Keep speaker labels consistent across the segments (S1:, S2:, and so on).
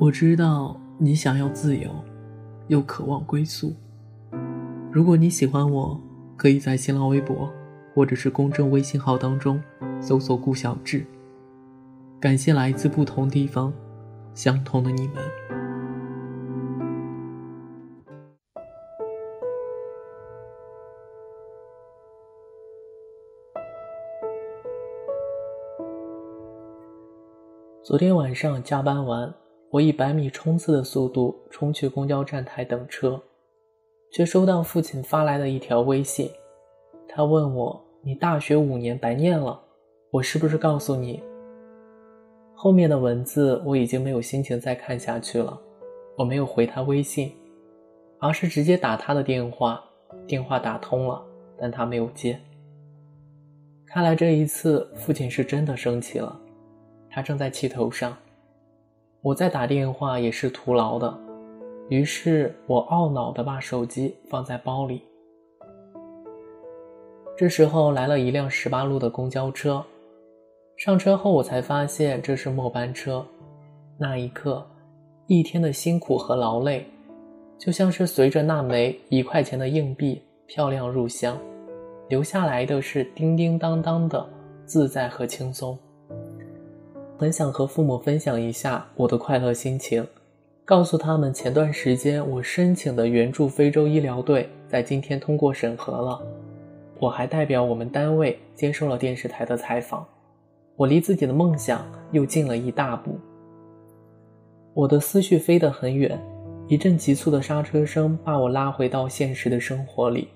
S1: 我知道你想要自由，又渴望归宿。如果你喜欢我，可以在新浪微博或者是公众微信号当中搜索“顾小志”。感谢来自不同地方、相同的你们。昨天晚上加班完，我以百米冲刺的速度冲去公交站台等车，却收到父亲发来的一条微信。他问我：“你大学五年白念了，我是不是告诉你？”后面的文字我已经没有心情再看下去了。我没有回他微信，而是直接打他的电话。电话打通了，但他没有接。看来这一次父亲是真的生气了。他正在气头上，我在打电话也是徒劳的，于是我懊恼地把手机放在包里。这时候来了一辆十八路的公交车，上车后我才发现这是末班车。那一刻，一天的辛苦和劳累，就像是随着那枚一块钱的硬币漂亮入箱，留下来的是叮叮当当的自在和轻松。很想和父母分享一下我的快乐心情，告诉他们前段时间我申请的援助非洲医疗队在今天通过审核了，我还代表我们单位接受了电视台的采访，我离自己的梦想又近了一大步。我的思绪飞得很远，一阵急促的刹车声把我拉回到现实的生活里，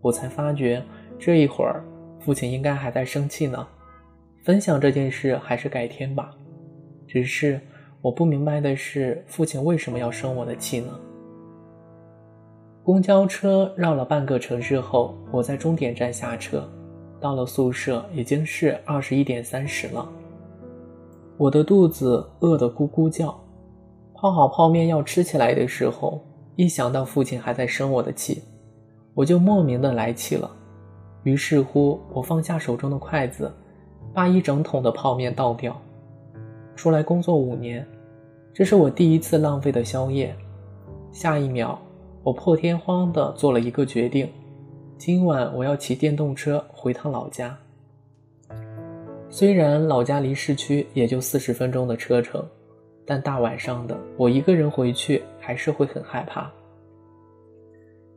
S1: 我才发觉这一会儿父亲应该还在生气呢。分享这件事还是改天吧。只是我不明白的是，父亲为什么要生我的气呢？公交车绕了半个城市后，我在终点站下车，到了宿舍已经是二十一点三十了。我的肚子饿得咕咕叫，泡好泡面要吃起来的时候，一想到父亲还在生我的气，我就莫名的来气了。于是乎，我放下手中的筷子。把一整桶的泡面倒掉。出来工作五年，这是我第一次浪费的宵夜。下一秒，我破天荒地做了一个决定：今晚我要骑电动车回趟老家。虽然老家离市区也就四十分钟的车程，但大晚上的我一个人回去还是会很害怕。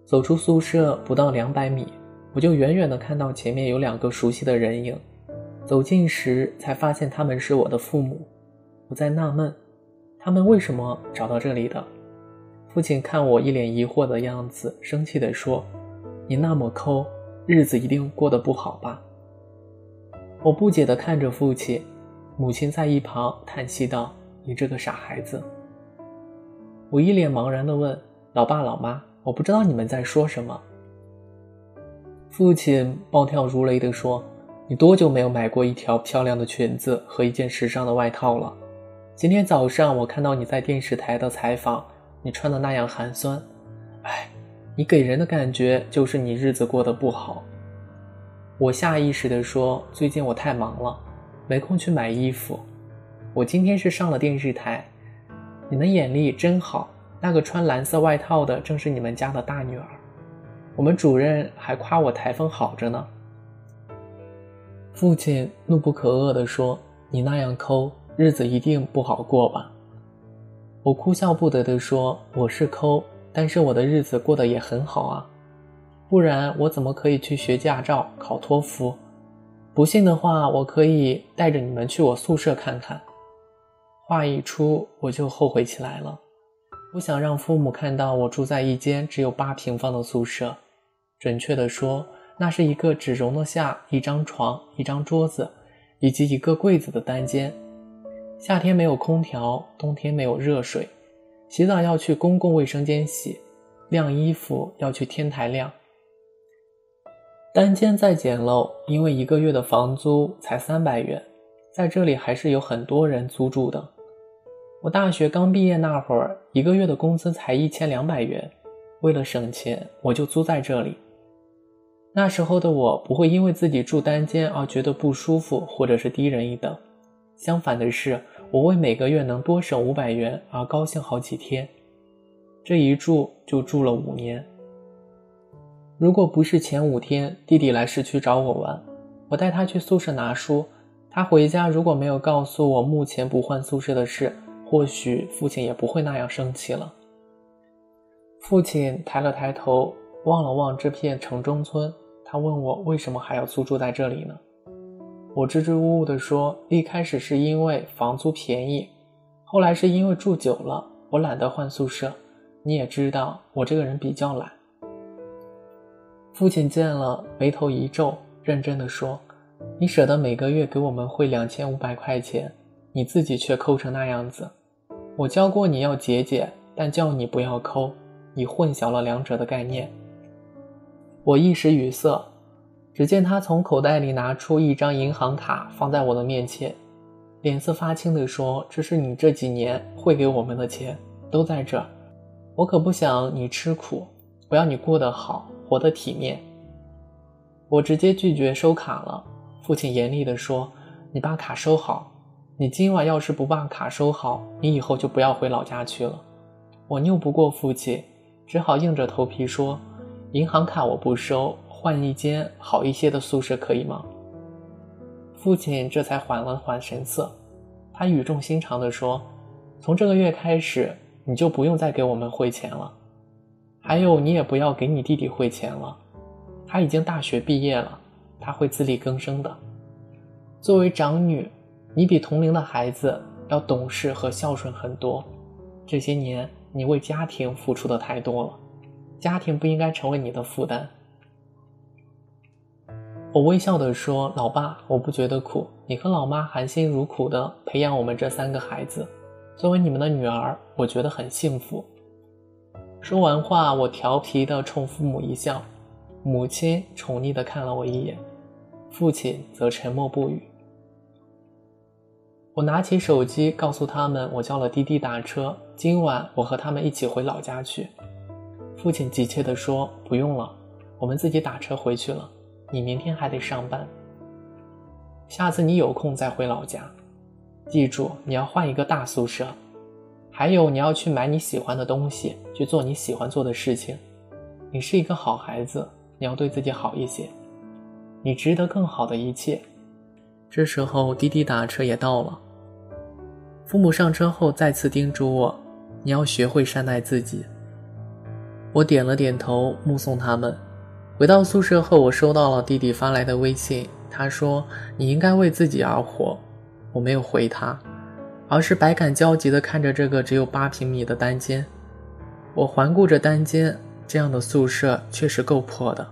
S1: 走出宿舍不到两百米，我就远远地看到前面有两个熟悉的人影。走近时，才发现他们是我的父母。我在纳闷，他们为什么找到这里的？父亲看我一脸疑惑的样子，生气地说：“你那么抠，日子一定过得不好吧？”我不解地看着父亲，母亲在一旁叹息道：“你这个傻孩子。”我一脸茫然地问：“老爸老妈，我不知道你们在说什么。”父亲暴跳如雷地说。你多久没有买过一条漂亮的裙子和一件时尚的外套了？今天早上我看到你在电视台的采访，你穿的那样寒酸，哎，你给人的感觉就是你日子过得不好。我下意识地说：“最近我太忙了，没空去买衣服。我今天是上了电视台，你们眼力真好。那个穿蓝色外套的正是你们家的大女儿，我们主任还夸我台风好着呢。”父亲怒不可遏地说：“你那样抠，日子一定不好过吧？”我哭笑不得地说：“我是抠，但是我的日子过得也很好啊，不然我怎么可以去学驾照、考托福？不信的话，我可以带着你们去我宿舍看看。”话一出，我就后悔起来了，不想让父母看到我住在一间只有八平方的宿舍，准确地说。那是一个只容得下一张床、一张桌子以及一个柜子的单间。夏天没有空调，冬天没有热水，洗澡要去公共卫生间洗，晾衣服要去天台晾。单间再简陋，因为一个月的房租才三百元，在这里还是有很多人租住的。我大学刚毕业那会儿，一个月的工资才一千两百元，为了省钱，我就租在这里。那时候的我不会因为自己住单间而觉得不舒服，或者是低人一等。相反的是，我为每个月能多省五百元而高兴好几天。这一住就住了五年。如果不是前五天弟弟来市区找我玩，我带他去宿舍拿书，他回家如果没有告诉我目前不换宿舍的事，或许父亲也不会那样生气了。父亲抬了抬头，望了望这片城中村，他问我为什么还要租住在这里呢？我支支吾吾地说，一开始是因为房租便宜，后来是因为住久了，我懒得换宿舍。你也知道我这个人比较懒。父亲见了，眉头一皱，认真的说：“你舍得每个月给我们汇两千五百块钱，你自己却抠成那样子。我教过你要节俭，但叫你不要抠，你混淆了两者的概念。”我一时语塞，只见他从口袋里拿出一张银行卡，放在我的面前，脸色发青的说：“这是你这几年汇给我们的钱，都在这儿。”我可不想你吃苦，我要你过得好，活得体面。我直接拒绝收卡了。父亲严厉地说：“你把卡收好，你今晚要是不把卡收好，你以后就不要回老家去了。”我拗不过父亲，只好硬着头皮说：“银行卡我不收，换一间好一些的宿舍可以吗？”父亲这才缓了缓神色，他语重心长地说：“从这个月开始。”你就不用再给我们汇钱了，还有你也不要给你弟弟汇钱了，他已经大学毕业了，他会自力更生的。作为长女，你比同龄的孩子要懂事和孝顺很多。这些年你为家庭付出的太多了，家庭不应该成为你的负担。我微笑地说：“老爸，我不觉得苦，你和老妈含辛茹苦地培养我们这三个孩子。”作为你们的女儿，我觉得很幸福。说完话，我调皮地冲父母一笑，母亲宠溺地看了我一眼，父亲则沉默不语。我拿起手机，告诉他们我叫了滴滴打车，今晚我和他们一起回老家去。父亲急切地说：“不用了，我们自己打车回去了。你明天还得上班，下次你有空再回老家。”记住，你要换一个大宿舍，还有你要去买你喜欢的东西，去做你喜欢做的事情。你是一个好孩子，你要对自己好一些，你值得更好的一切。这时候滴滴打车也到了，父母上车后再次叮嘱我，你要学会善待自己。我点了点头，目送他们回到宿舍后，我收到了弟弟发来的微信，他说：“你应该为自己而活。”我没有回他，而是百感交集地看着这个只有八平米的单间。我环顾着单间，这样的宿舍确实够破的，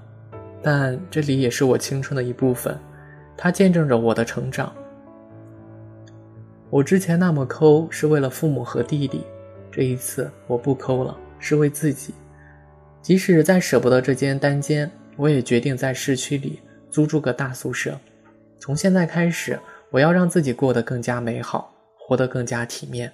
S1: 但这里也是我青春的一部分，它见证着我的成长。我之前那么抠是为了父母和弟弟，这一次我不抠了，是为自己。即使再舍不得这间单间，我也决定在市区里租住个大宿舍。从现在开始。我要让自己过得更加美好，活得更加体面。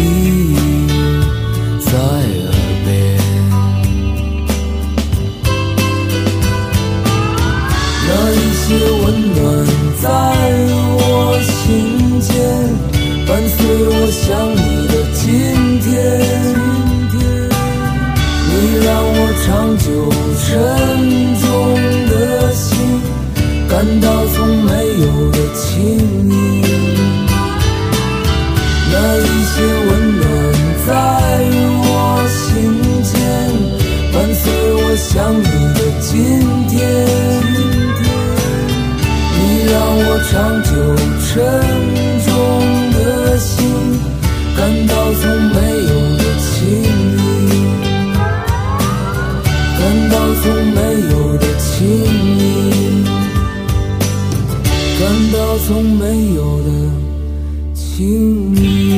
S2: 感到从没有的轻盈。那一些温暖在我心间，伴随我想你的今天。你让我长久沉重的心感到从没有的情谊，感到从没有从没有的情谊。